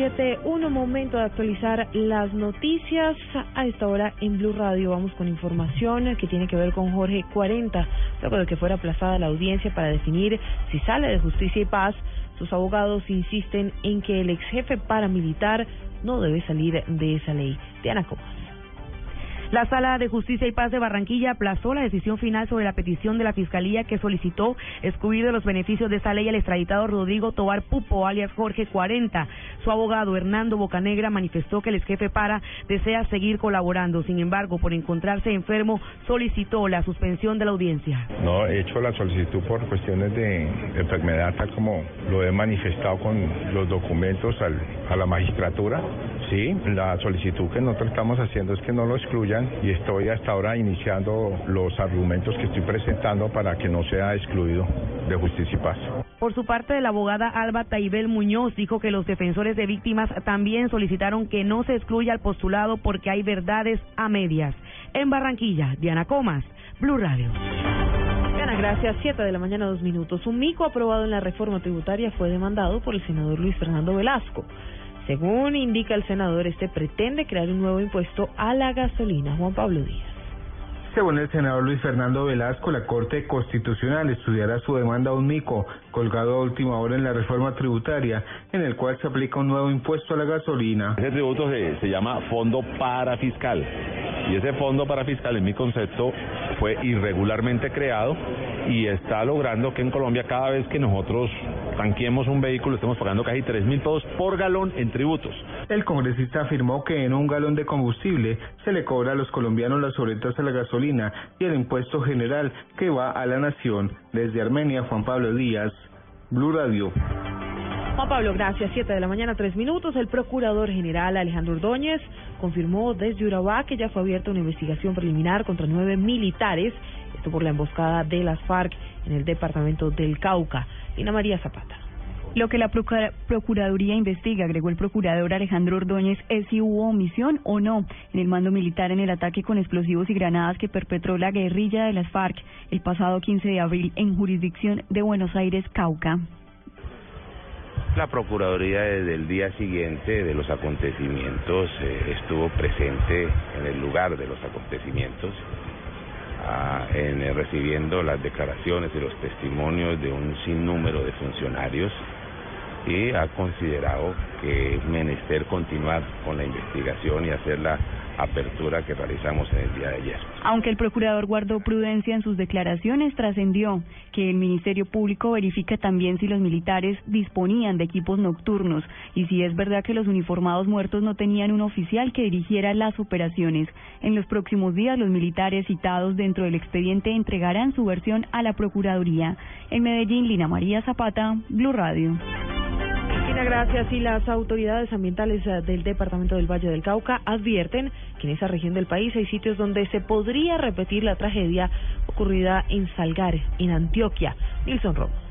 7.1, momento de actualizar las noticias. A esta hora en Blue Radio vamos con información que tiene que ver con Jorge 40, luego de que fuera aplazada la audiencia para definir si sale de justicia y paz. Sus abogados insisten en que el ex jefe paramilitar no debe salir de esa ley. Diana Comas. La Sala de Justicia y Paz de Barranquilla aplazó la decisión final sobre la petición de la Fiscalía que solicitó excluir de los beneficios de esta ley al extraditado Rodrigo Tobar Pupo, alias Jorge 40. Su abogado Hernando Bocanegra manifestó que el ex jefe para desea seguir colaborando. Sin embargo, por encontrarse enfermo, solicitó la suspensión de la audiencia. No, he hecho la solicitud por cuestiones de enfermedad, tal como lo he manifestado con los documentos a la magistratura. Sí, la solicitud que nosotros estamos haciendo es que no lo y estoy hasta ahora iniciando los argumentos que estoy presentando para que no sea excluido de justicia y paz. Por su parte, la abogada Alba Taibel Muñoz dijo que los defensores de víctimas también solicitaron que no se excluya al postulado porque hay verdades a medias. En Barranquilla, Diana Comas, Blue Radio. Diana, gracias. Siete de la mañana, dos minutos. Un mico aprobado en la reforma tributaria fue demandado por el senador Luis Fernando Velasco. Según indica el senador, este pretende crear un nuevo impuesto a la gasolina. Juan Pablo Díaz. Según el senador Luis Fernando Velasco, la Corte Constitucional estudiará su demanda a un mico colgado a última hora en la reforma tributaria, en el cual se aplica un nuevo impuesto a la gasolina. Ese tributo se, se llama Fondo Parafiscal y ese Fondo Parafiscal, en mi concepto, fue irregularmente creado y está logrando que en Colombia cada vez que nosotros tanqueemos un vehículo estemos pagando casi 3 mil pesos por galón en tributos. El congresista afirmó que en un galón de combustible se le cobra a los colombianos las sobretas a la gasolina y el impuesto general que va a la nación. Desde Armenia, Juan Pablo Díaz, Blue Radio. Juan Pablo, gracias. Siete de la mañana, tres minutos. El procurador general Alejandro Ordóñez confirmó desde Urabá que ya fue abierta una investigación preliminar contra nueve militares, esto por la emboscada de las FARC en el departamento del Cauca. Ina María Zapata. Lo que la Procuraduría investiga, agregó el procurador Alejandro Ordóñez, es si hubo omisión o no en el mando militar en el ataque con explosivos y granadas que perpetró la guerrilla de las FARC el pasado 15 de abril en jurisdicción de Buenos Aires, Cauca. La Procuraduría desde el día siguiente de los acontecimientos eh, estuvo presente en el lugar de los acontecimientos, en, eh, recibiendo las declaraciones y los testimonios de un sinnúmero de funcionarios y ha considerado que es menester continuar con la investigación y hacer la apertura que realizamos en el día de ayer. Aunque el procurador guardó prudencia en sus declaraciones, trascendió que el Ministerio Público verifica también si los militares disponían de equipos nocturnos y si es verdad que los uniformados muertos no tenían un oficial que dirigiera las operaciones. En los próximos días, los militares citados dentro del expediente entregarán su versión a la Procuraduría. En Medellín, Lina María Zapata, Blue Radio. Gracias. Y las autoridades ambientales eh, del departamento del Valle del Cauca advierten que en esa región del país hay sitios donde se podría repetir la tragedia ocurrida en Salgar, en Antioquia. Nilson Romo.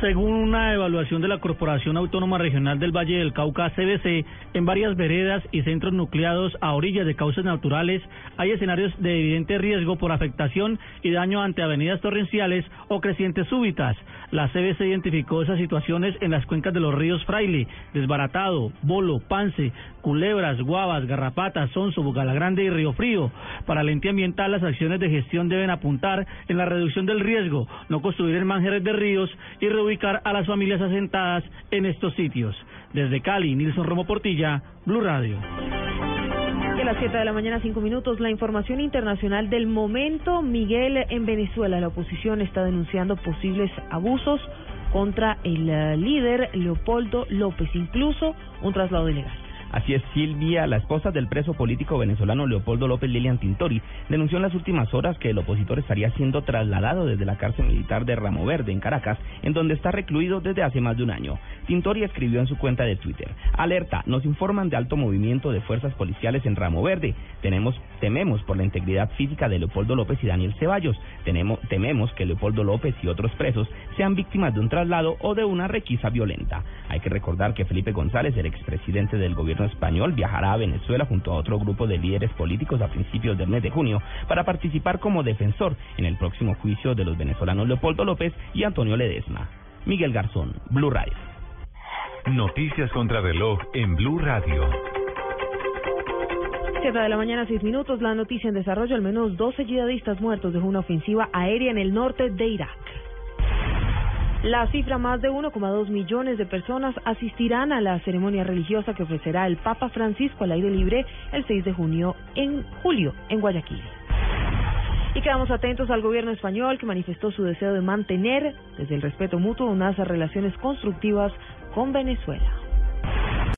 Según una evaluación de la Corporación Autónoma Regional del Valle del Cauca, CBC, en varias veredas y centros nucleados a orillas de causas naturales hay escenarios de evidente riesgo por afectación y daño ante avenidas torrenciales o crecientes súbitas. La CBC identificó esas situaciones en las cuencas de los ríos Fraile, Desbaratado, Bolo, Pance, Culebras, Guavas, Garrapatas, Sonso, Grande y Río Frío. Para el ente ambiental, las acciones de gestión deben apuntar en la reducción del riesgo, no construir en manjeres de ríos y reubicar a las familias asentadas en estos sitios. Desde Cali, Nilson Romo Portilla, Blue Radio. A las 7 de la mañana, 5 minutos, la información internacional del momento. Miguel, en Venezuela, la oposición está denunciando posibles abusos contra el eh, líder Leopoldo López, incluso un traslado ilegal. Así es, Silvia, la esposa del preso político venezolano Leopoldo López Lilian Tintori, denunció en las últimas horas que el opositor estaría siendo trasladado desde la cárcel militar de Ramo Verde, en Caracas, en donde está recluido desde hace más de un año. Tintori escribió en su cuenta de Twitter, alerta, nos informan de alto movimiento de fuerzas policiales en Ramo Verde. Tenemos, tememos por la integridad física de Leopoldo López y Daniel Ceballos. Tenemos, tememos que Leopoldo López y otros presos sean víctimas de un traslado o de una requisa violenta. Hay que recordar que Felipe González, el expresidente del gobierno español, viajará a Venezuela junto a otro grupo de líderes políticos a principios del mes de junio para participar como defensor en el próximo juicio de los venezolanos Leopoldo López y Antonio Ledesma. Miguel Garzón, Blue Radio. Noticias contra reloj en Blue Radio. 7 de la mañana, 6 minutos. La noticia en desarrollo: al menos 12 yihadistas muertos dejó una ofensiva aérea en el norte de Irak. La cifra más de 1,2 millones de personas asistirán a la ceremonia religiosa que ofrecerá el Papa Francisco al aire libre el 6 de junio en julio en Guayaquil. Y quedamos atentos al gobierno español que manifestó su deseo de mantener, desde el respeto mutuo, unas relaciones constructivas con Venezuela.